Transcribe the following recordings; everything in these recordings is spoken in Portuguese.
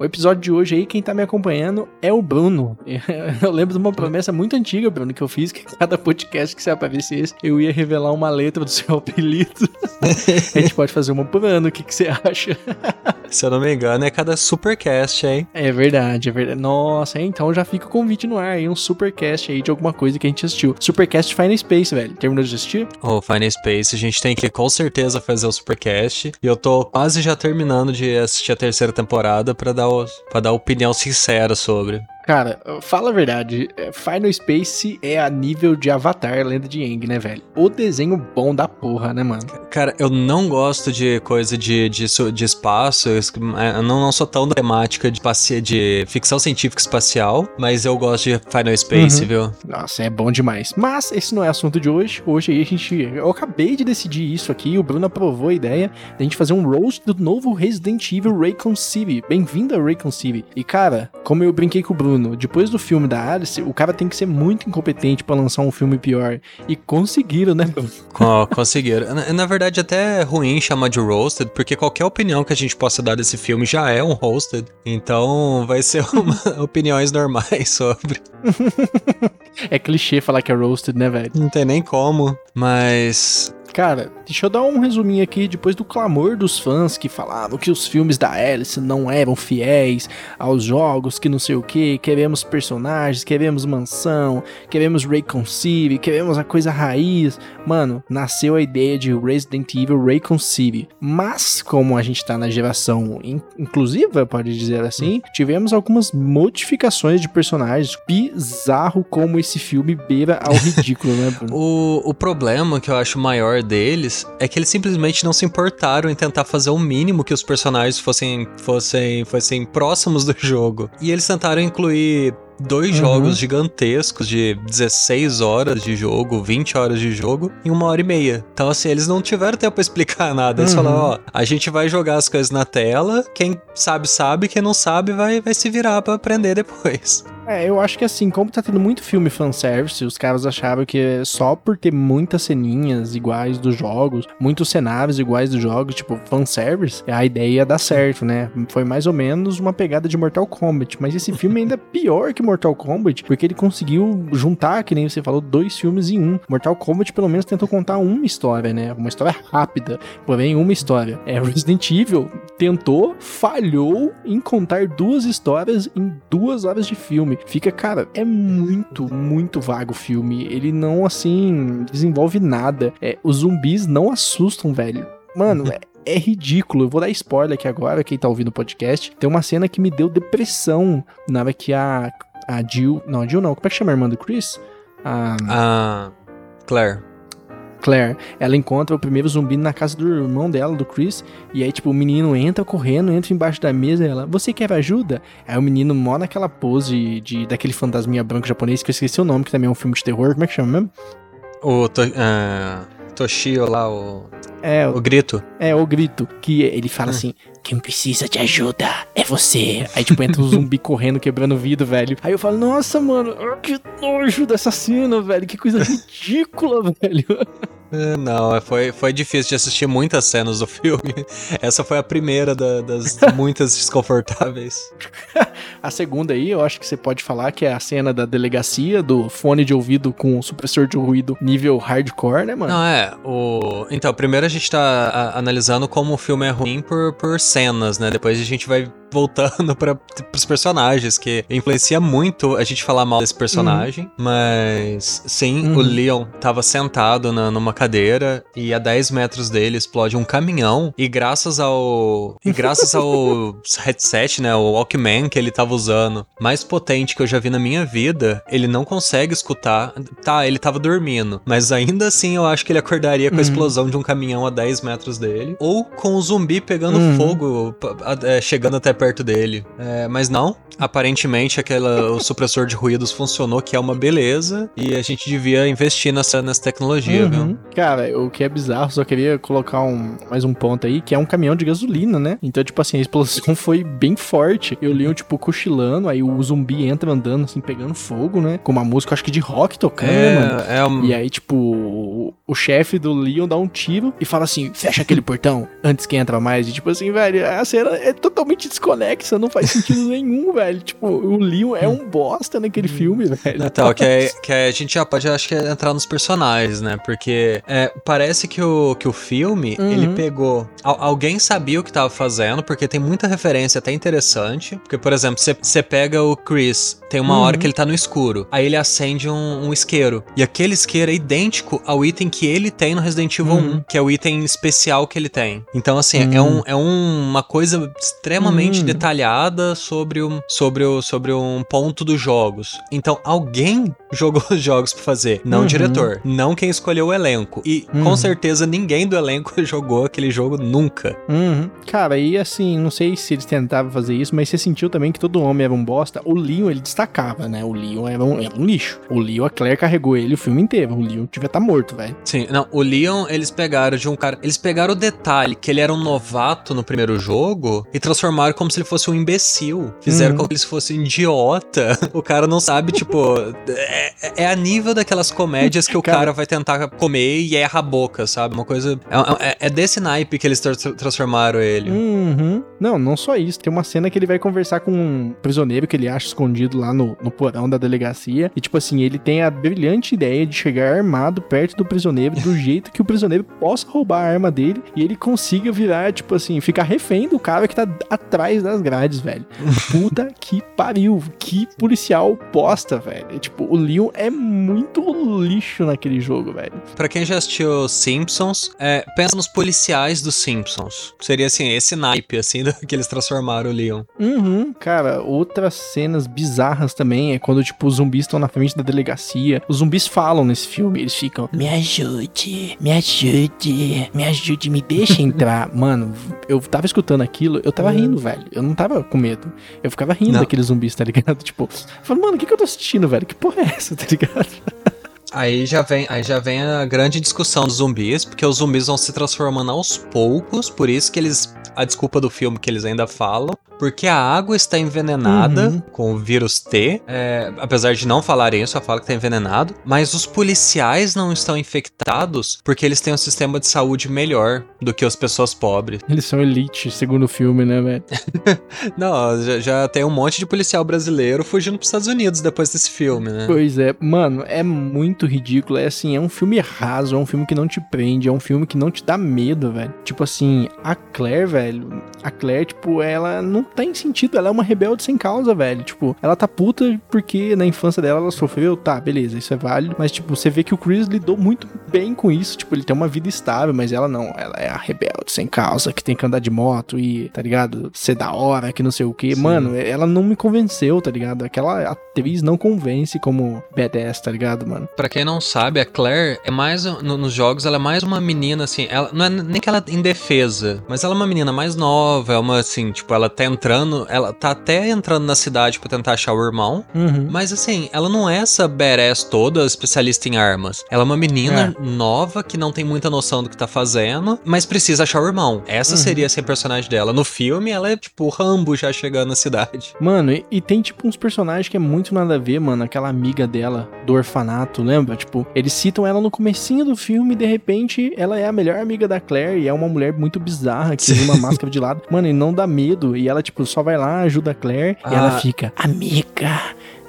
O episódio de hoje aí, quem tá me acompanhando é o Bruno. Eu lembro de uma promessa muito antiga, Bruno, que eu fiz que cada podcast que você aparecesse, eu ia revelar uma letra do seu apelido. a gente pode fazer uma por ano, o que, que você acha? Se eu não me engano, é cada supercast, hein? É verdade, é verdade. Nossa, então já fica o convite no ar aí, um supercast aí de alguma coisa que a gente assistiu. Supercast Final Space, velho. Terminou de assistir? O oh, Final Space, a gente tem que com certeza fazer o supercast. E eu tô quase já terminando de assistir a terceira temporada para dar para dar opinião sincera sobre. Cara, fala a verdade, é, Final Space é a nível de Avatar, Lenda de Aang, né, velho? O desenho bom da porra, né, mano? Cara, eu não gosto de coisa de, de, de espaço, eu não, não sou tão temática de, de ficção científica espacial, mas eu gosto de Final Space, uhum. viu? Nossa, é bom demais. Mas esse não é assunto de hoje. Hoje aí a gente. Eu acabei de decidir isso aqui, o Bruno aprovou a ideia de a gente fazer um roast do novo Resident Evil Raycon City. Bem-vindo a Raycon City. E cara, como eu brinquei com o Bruno, Bruno, depois do filme da Alice, o cara tem que ser muito incompetente para lançar um filme pior. E conseguiram, né, Bruno? Oh, conseguiram. na, na, verdade, até é ruim chamar de roasted, porque qualquer opinião que a gente possa dar desse filme já é um roasted. Então vai ser uma, opiniões normais sobre. é clichê falar que é roasted, né, velho? Não tem nem como. Mas Cara, deixa eu dar um resuminho aqui depois do clamor dos fãs que falavam que os filmes da Alice não eram fiéis aos jogos, que não sei o que, queremos personagens, queremos mansão, queremos Raycon City, queremos a coisa raiz. Mano, nasceu a ideia de Resident Evil Raycon City. Mas, como a gente tá na geração in inclusiva, pode dizer assim, tivemos algumas modificações de personagens. Bizarro como esse filme beira ao ridículo, né, Bruno? o, o problema que eu acho maior deles é que eles simplesmente não se importaram em tentar fazer o mínimo que os personagens fossem, fossem, fossem próximos do jogo. E eles tentaram incluir dois uhum. jogos gigantescos de 16 horas de jogo, 20 horas de jogo em uma hora e meia. Então, assim, eles não tiveram tempo pra explicar nada. Eles uhum. falaram, ó, a gente vai jogar as coisas na tela, quem sabe, sabe, quem não sabe vai, vai se virar para aprender depois. É, eu acho que assim, como tá tendo muito filme fanservice, os caras achavam que só por ter muitas ceninhas iguais dos jogos, muitos cenários iguais dos jogos, tipo, fanservice, a ideia ia dar certo, né? Foi mais ou menos uma pegada de Mortal Kombat, mas esse filme ainda é pior que Mortal Kombat, porque ele conseguiu juntar, que nem você falou, dois filmes em um. Mortal Kombat pelo menos tentou contar uma história, né? Uma história rápida, porém uma história. É, Resident Evil tentou, falhou em contar duas histórias em duas horas de filme. Fica, cara, é muito, muito vago o filme. Ele não, assim, desenvolve nada. É, os zumbis não assustam, velho. Mano, é, é ridículo. Eu vou dar spoiler aqui agora, quem tá ouvindo o podcast. Tem uma cena que me deu depressão na hora que a, a Jill. Não, a Jill não. Como é que chama a irmã do Chris? A. A. Claire. Claire, ela encontra o primeiro zumbi na casa do irmão dela, do Chris, e aí, tipo, o menino entra correndo, entra embaixo da mesa e ela, você quer ajuda? Aí o menino mora naquela pose de, daquele fantasminha branco japonês, que eu esqueci o nome, que também é um filme de terror, como é que chama mesmo? O to, uh, Toshio lá, o... É, o, o grito. É, o grito. Que ele fala hum. assim: quem precisa de ajuda é você. Aí, tipo, entra um zumbi correndo, quebrando vidro, velho. Aí eu falo, nossa, mano, que nojo dessa cena, velho. Que coisa ridícula, velho. É, não, foi, foi difícil de assistir muitas cenas do filme. Essa foi a primeira da, das muitas desconfortáveis. a segunda aí, eu acho que você pode falar que é a cena da delegacia, do fone de ouvido com supressor de ruído nível hardcore, né, mano? Não, é. O... Então, primeiro a gente tá a, analisando como o filme é ruim por, por cenas, né? Depois a gente vai voltando para os personagens, que influencia muito a gente falar mal desse personagem. Uhum. Mas sim, uhum. o Leon tava sentado na, numa cadeira e a 10 metros dele explode um caminhão. E graças ao. E graças ao headset, né? O Walkman que ele tava usando, mais potente que eu já vi na minha vida, ele não consegue escutar. Tá, ele tava dormindo. Mas ainda assim eu acho que ele acordaria com a uhum. explosão de um caminhão a 10 metros dele. Ou com o zumbi pegando uhum. fogo, é, chegando até perto dele. É, mas não, aparentemente aquela, o supressor de ruídos funcionou, que é uma beleza, e a gente devia investir nessa, nessa tecnologia, uhum. viu? Cara, o que é bizarro, só queria colocar um, mais um ponto aí, que é um caminhão de gasolina, né? Então, tipo assim, a explosão foi bem forte. Eu li um, tipo, cochilando, aí o zumbi entra andando, assim, pegando fogo, né? Com uma música, acho que de rock tocando, é, mano. É um... E aí, tipo, o, o chefe do Leon dá um tiro e fala assim, fecha aquele portão antes que entra mais. E, tipo assim, velho, a cena é totalmente desconexa, não faz sentido nenhum, velho. Tipo, o Leon é um bosta naquele filme, velho. Então, que, é, que é, a gente já pode, acho que, entrar nos personagens, né? Porque é, parece que o, que o filme, uhum. ele pegou... Alguém sabia o que tava fazendo, porque tem muita referência até interessante. Porque, por exemplo, você pega o Chris, tem uma uhum. hora que ele tá no escuro, aí ele acende um, um, isqueiro. E aquele isqueiro é idêntico ao item que ele tem no Resident Evil uhum. 1, que é o item especial que ele tem. Então, assim, é, um, é um, uma coisa extremamente uhum. detalhada sobre, o, sobre, o, sobre um ponto dos jogos. Então, alguém jogou os jogos pra fazer, não o diretor, não quem escolheu o elenco. E com certeza ninguém do elenco jogou aquele jogo nunca. Uhum. Cara, e assim, não sei se eles tentavam fazer isso, mas você sentiu também que todo homem era um bosta. O Leon, ele destacava, né? O Leon era um, era um lixo. O Leon, a Claire carregou ele o filme inteiro. O Leon devia estar tá morto, velho. Sim, não, o Leon, eles pegaram de um cara. Eles pegaram o detalhe que ele era um novato no primeiro jogo e transformaram como se ele fosse um imbecil. Fizeram uhum. como se ele fosse um idiota. O cara não sabe, tipo. É, é a nível daquelas comédias que o cara, cara vai tentar comer e erra a boca, sabe? Uma coisa. É, é, é desse naipe que eles tra transformaram ele. Uhum. Não, não só isso. Tem uma cena que ele vai conversar com um prisioneiro que ele acha escondido lá no, no porão da delegacia. E, tipo assim, ele tem a brilhante ideia de chegar armado perto do prisioneiro, do jeito que o prisioneiro possa roubar a arma dele e ele consiga virar, tipo assim, ficar refém do cara que tá atrás das grades, velho. Puta que pariu. Que policial bosta, velho. Tipo, o Leon é muito lixo naquele jogo, velho. Pra quem já assistiu Simpsons, é, pensa nos policiais dos Simpsons. Seria assim, esse naipe, assim, que eles transformaram o Leon. Uhum, cara, outras cenas bizarras também é quando, tipo, os zumbis estão na frente da delegacia. Os zumbis falam nesse filme, eles ficam: Me ajude, me ajude, me ajude, me deixa entrar. Mano, eu tava escutando aquilo, eu tava rindo, velho. Eu não tava com medo. Eu ficava rindo não. daqueles zumbis, tá ligado? Tipo, falando, mano, o que, que eu tô assistindo, velho? Que porra é essa, tá ligado? Aí já vem, aí já vem a grande discussão dos zumbis, porque os zumbis vão se transformando aos poucos, por isso que eles a desculpa do filme que eles ainda falam, porque a água está envenenada uhum. com o vírus T. É, apesar de não falarem isso, só fala que está envenenado. Mas os policiais não estão infectados porque eles têm um sistema de saúde melhor do que as pessoas pobres. Eles são elite, segundo o filme, né, velho? não, já, já, tem um monte de policial brasileiro fugindo para os Estados Unidos depois desse filme, né? Pois é, mano, é muito ridículo. É assim, é um filme raso, é um filme que não te prende, é um filme que não te dá medo, velho. Tipo assim, a Claire, velho, a Claire, tipo, ela não tem sentido. Ela é uma rebelde sem causa, velho. Tipo, ela tá puta porque na infância dela ela sofreu, tá, beleza, isso é válido. Mas, tipo, você vê que o Chris lidou muito bem com isso. Tipo, ele tem uma vida estável, mas ela não. Ela é a rebelde sem causa, que tem que andar de moto e, tá ligado? Ser da hora, que não sei o que. Mano, ela não me convenceu, tá ligado? Aquela atriz não convence como badass, tá ligado, mano? Pra quem não sabe, a Claire é mais. No, nos jogos, ela é mais uma menina, assim. Ela não é nem que ela é indefesa, mas ela é uma menina mais nova, é uma, assim, tipo, ela tá entrando, ela tá até entrando na cidade para tentar achar o irmão, uhum. mas assim, ela não é essa badass toda especialista em armas. Ela é uma menina é. nova que não tem muita noção do que tá fazendo, mas precisa achar o irmão. Essa uhum. seria assim, a personagem dela. No filme, ela é tipo Rambo já chegando na cidade. Mano, e, e tem tipo uns personagens que é muito nada a ver, mano. Aquela amiga dela do orfanato, lembra? Tipo, eles citam ela no comecinho do filme e de repente ela é a melhor amiga da Claire e é uma mulher muito bizarra que usa uma máscara de lado. Mano, e não dá medo. E ela, tipo, só vai lá, ajuda a Claire ah. e ela ah. fica, amiga,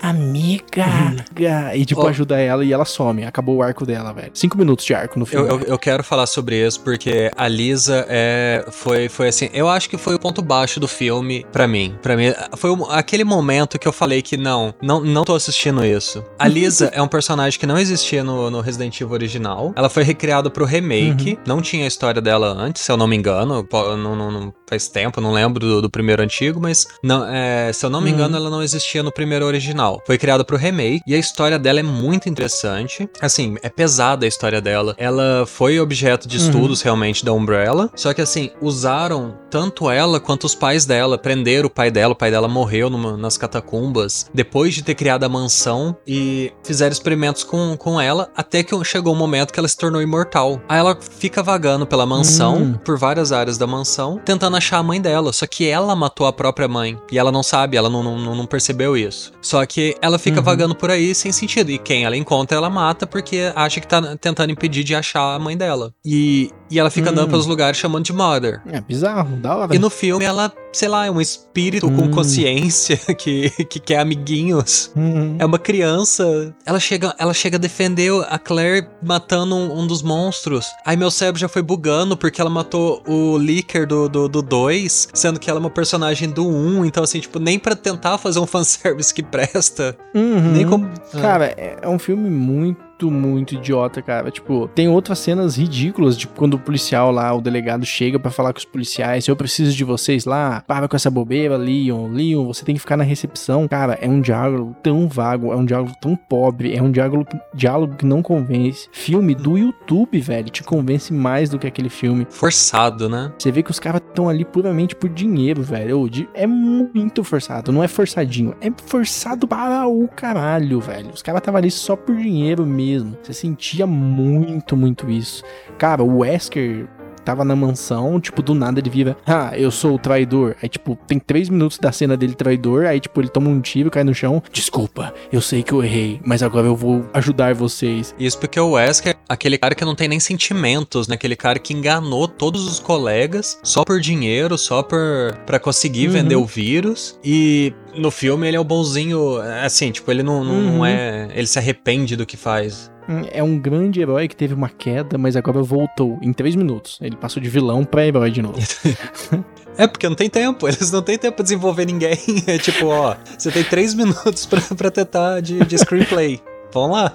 amiga. Uhum. E tipo, oh. ajuda ela e ela some. Acabou o arco dela, velho. Cinco minutos de arco no filme. Eu, eu, eu, quero falar sobre isso porque a Lisa é, foi, foi assim. Eu acho que foi o ponto baixo do filme para mim. para mim, foi aquele momento que eu falei que não, não, não tô assistindo isso. A Lisa é um personagem que não existia no, no Resident Evil original. Ela foi recriada pro remake. Uhum. Não tinha a história dela antes, se eu não me engano. Não, não, não faz tempo, não lembro do, do primeiro antigo, mas não, é, se eu não me uhum. engano, ela não existia no primeiro original. Original. Foi criada pro remake e a história dela é muito interessante. Assim, é pesada a história dela. Ela foi objeto de estudos uhum. realmente da Umbrella, só que assim, usaram tanto ela quanto os pais dela, prenderam o pai dela, o pai dela morreu numa, nas catacumbas, depois de ter criado a mansão e fizeram experimentos com, com ela, até que chegou o um momento que ela se tornou imortal. Aí ela fica vagando pela mansão, hum. por várias áreas da mansão, tentando achar a mãe dela, só que ela matou a própria mãe, e ela não sabe, ela não, não, não percebeu isso. Só que ela fica uhum. vagando por aí sem sentido, e quem ela encontra, ela mata porque acha que tá tentando impedir de achar a mãe dela. E, e ela fica hum. andando pelos lugares chamando de Mother. É bizarro, da hora. E no filme ela, sei lá, é um espírito hum. com consciência que, que quer amiguinhos. Hum. É uma criança. Ela chega, ela chega a defender a Claire matando um, um, dos monstros. Aí meu cérebro já foi bugando porque ela matou o Licker do 2, do, do dois, sendo que ela é uma personagem do 1. Um, então, assim, tipo, nem para tentar fazer um fanservice que presta. Uhum. Nem como. Ah. Cara, é, é um filme muito muito, muito idiota, cara. Tipo, tem outras cenas ridículas, tipo, quando o policial lá, o delegado, chega para falar com os policiais, eu preciso de vocês lá, para com essa bobeira, Leon, Leon, você tem que ficar na recepção. Cara, é um diálogo tão vago, é um diálogo tão pobre, é um diálogo, diálogo que não convence. Filme do YouTube, velho, te convence mais do que aquele filme. Forçado, né? Você vê que os caras estão ali puramente por dinheiro, velho. É muito forçado, não é forçadinho, é forçado para o caralho, velho. Os caras estavam ali só por dinheiro mesmo mesmo. Você sentia muito, muito isso. Cara, o Wesker tava na mansão, tipo, do nada ele vira, ah, eu sou o traidor. Aí, tipo, tem três minutos da cena dele traidor, aí, tipo, ele toma um tiro, cai no chão. Desculpa, eu sei que eu errei, mas agora eu vou ajudar vocês. Isso porque o Wesker aquele cara que não tem nem sentimentos, né? Aquele cara que enganou todos os colegas só por dinheiro, só por para conseguir uhum. vender o vírus. E no filme ele é o bonzinho, assim, tipo, ele não, não, uhum. não é. Ele se arrepende do que faz. É um grande herói que teve uma queda, mas agora voltou em três minutos. Ele passou de vilão pra herói de novo. É, porque não tem tempo, eles não têm tempo pra desenvolver ninguém. É tipo, ó, você tem três minutos pra, pra tentar de, de screenplay. Vamos lá.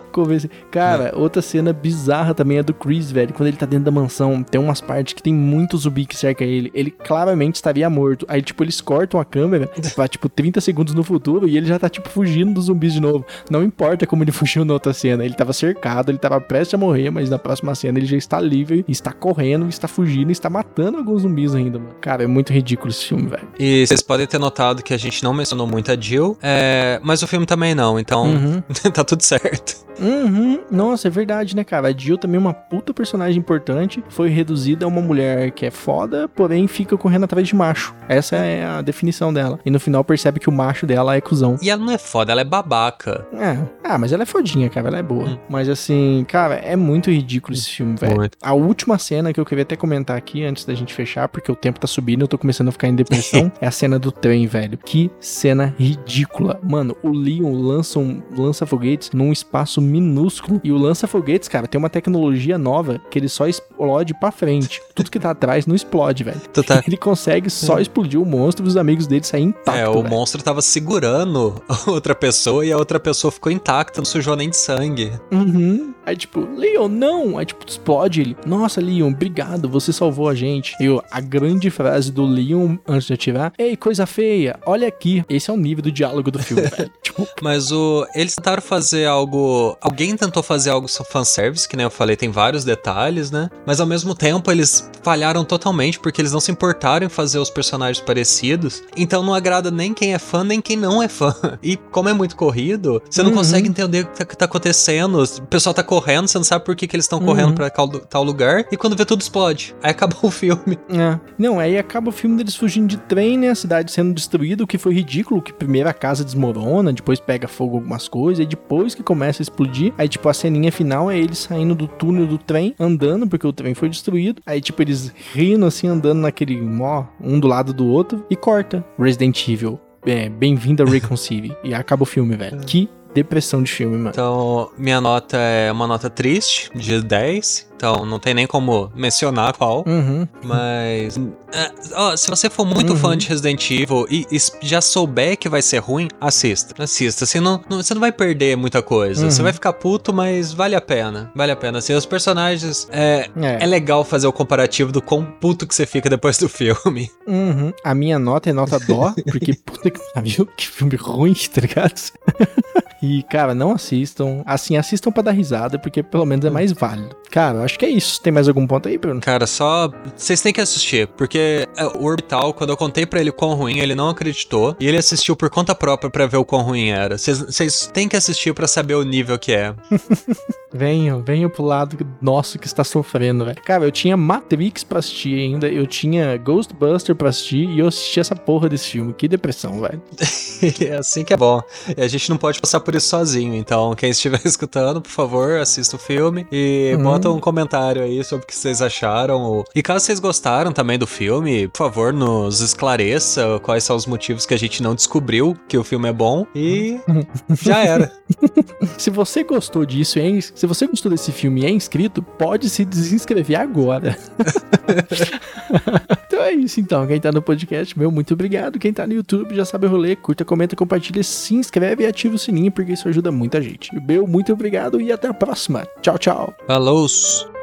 Cara, outra cena bizarra também é do Chris, velho. Quando ele tá dentro da mansão, tem umas partes que tem muito zumbi que cerca ele. Ele claramente estaria morto. Aí, tipo, eles cortam a câmera pra, tipo, 30 segundos no futuro e ele já tá, tipo, fugindo dos zumbis de novo. Não importa como ele fugiu na outra cena. Ele tava cercado, ele tava prestes a morrer, mas na próxima cena ele já está livre, está correndo, está fugindo, está matando alguns zumbis ainda, mano. Cara, é muito ridículo esse filme, velho. E vocês podem ter notado que a gente não mencionou muito a Jill, é... mas o filme também não, então uhum. tá tudo certo certo. Uhum. Nossa, é verdade, né, cara? A Jill também é uma puta personagem importante. Foi reduzida a uma mulher que é foda, porém fica correndo atrás de macho. Essa é a definição dela. E no final percebe que o macho dela é cuzão. E ela não é foda, ela é babaca. É. Ah, mas ela é fodinha, cara. Ela é boa. Hum. Mas assim, cara, é muito ridículo esse filme, velho. A última cena que eu queria até comentar aqui antes da gente fechar, porque o tempo tá subindo, eu tô começando a ficar em depressão, é a cena do trem, velho. Que cena ridícula. Mano, o Leon lança, um, lança foguetes num espaço minúsculo. E o lança-foguetes, cara, tem uma tecnologia nova que ele só explode pra frente. Tudo que tá atrás não explode, velho. Tá... Ele consegue só explodir o monstro e os amigos dele saem intactos. É, o véio. monstro tava segurando outra pessoa e a outra pessoa ficou intacta, não sujou nem de sangue. Uhum. Aí, tipo, Leon, não! Aí, tipo, explode ele. Nossa, Leon, obrigado, você salvou a gente. E a grande frase do Leon antes de atirar: Ei, coisa feia, olha aqui. Esse é o nível do diálogo do filme, velho. Mas o. Eles tentaram fazer algo. Alguém tentou fazer algo fanservice, que nem eu falei, tem vários detalhes, né? Mas ao mesmo tempo eles falharam totalmente, porque eles não se importaram em fazer os personagens parecidos. Então não agrada nem quem é fã, nem quem não é fã. E como é muito corrido, você não uhum. consegue entender o que tá, que tá acontecendo. O pessoal tá correndo correndo, você não sabe por que, que eles estão uhum. correndo pra tal lugar, e quando vê tudo explode. Aí acabou o filme. É. Não, aí acaba o filme deles fugindo de trem, né? A cidade sendo destruída, o que foi ridículo, que primeiro a casa desmorona, depois pega fogo algumas coisas, e depois que começa a explodir, aí tipo a ceninha final é eles saindo do túnel do trem, andando, porque o trem foi destruído, aí tipo eles rindo assim, andando naquele mó, um do lado do outro, e corta. Resident Evil. É, bem-vindo a Reconcile. e acaba o filme, velho. Que depressão de filme, mano. Então, minha nota é uma nota triste, de 10. então não tem nem como mencionar qual. Uhum. Mas. é, ó, se você for muito Uhum. fã de Resident Evil e, e já souber que vai ser ruim, assista. Assista. Assim, não, não- você não vai perder muita coisa. Uhum. Você vai ficar puto, mas vale a pena. Vale a pena. Assim, os personagens. É, É. é legal fazer o comparativo do quão puto que você fica depois do filme. Uhum. A minha nota é nota dó, porque puta que pariu, que filme ruim, tá ligado? e, cara, não assistam. Assim, assistam pra dar risada, porque pelo menos é mais válido. Cara, acho que é isso. Tem mais algum ponto aí, Bruno? Cara, só. Vocês têm que assistir, porque é, o Orbital, quando eu contei pra ele quão ruim, ele não acreditou. E ele assistiu por conta própria pra ver o quão ruim era. Vocês- têm que assistir pra saber o nível que é. Venham, venham pro lado nosso que está sofrendo, velho. Cara, eu tinha Matrix pra assistir ainda, eu tinha Ghostbuster pra assistir e eu assisti essa porra desse filme. Que depressão, velho. É assim que é bom. E a gente não pode passar por isso sozinho. Então, quem estiver escutando, por favor, assista o filme e bota um comentário aí sobre o que vocês acharam. ou- E caso vocês gostaram também do filme, por favor, nos esclareça quais são os motivos que a gente não descobriu que o filme é bom. E já era. Se você gostou disso, e é se você gostou desse filme e é inscrito, pode se desinscrever agora. então é isso então. Quem tá no podcast, meu, muito obrigado. Quem tá no YouTube já sabe o rolê. Curta, comenta, compartilha, se inscreve e ativa o sininho, porque isso ajuda muita gente. Meu, muito obrigado e até a próxima. Tchau, tchau. Falou!